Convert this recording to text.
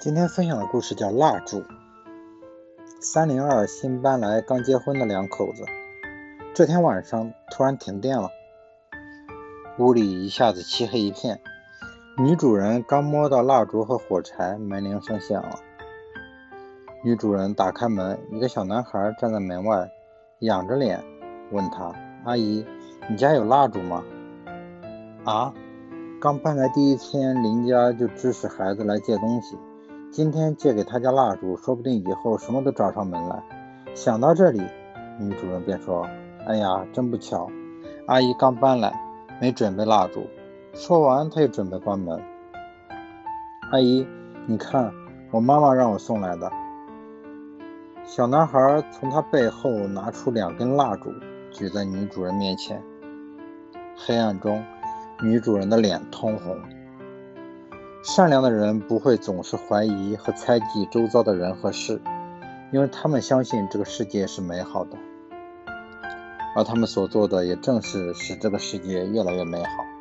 今天分享的故事叫《蜡烛》。三零二新搬来刚结婚的两口子，这天晚上突然停电了，屋里一下子漆黑一片。女主人刚摸到蜡烛和火柴，门铃声响了。女主人打开门，一个小男孩站在门外，仰着脸问她：“阿姨，你家有蜡烛吗？”啊，刚搬来第一天，邻家就支使孩子来借东西。今天借给他家蜡烛，说不定以后什么都找上门来。想到这里，女主人便说：“哎呀，真不巧，阿姨刚搬来，没准备蜡烛。”说完，她又准备关门。阿姨，你看，我妈妈让我送来的。小男孩从他背后拿出两根蜡烛，举在女主人面前。黑暗中，女主人的脸通红。善良的人不会总是怀疑和猜忌周遭的人和事，因为他们相信这个世界是美好的，而他们所做的也正是使这个世界越来越美好。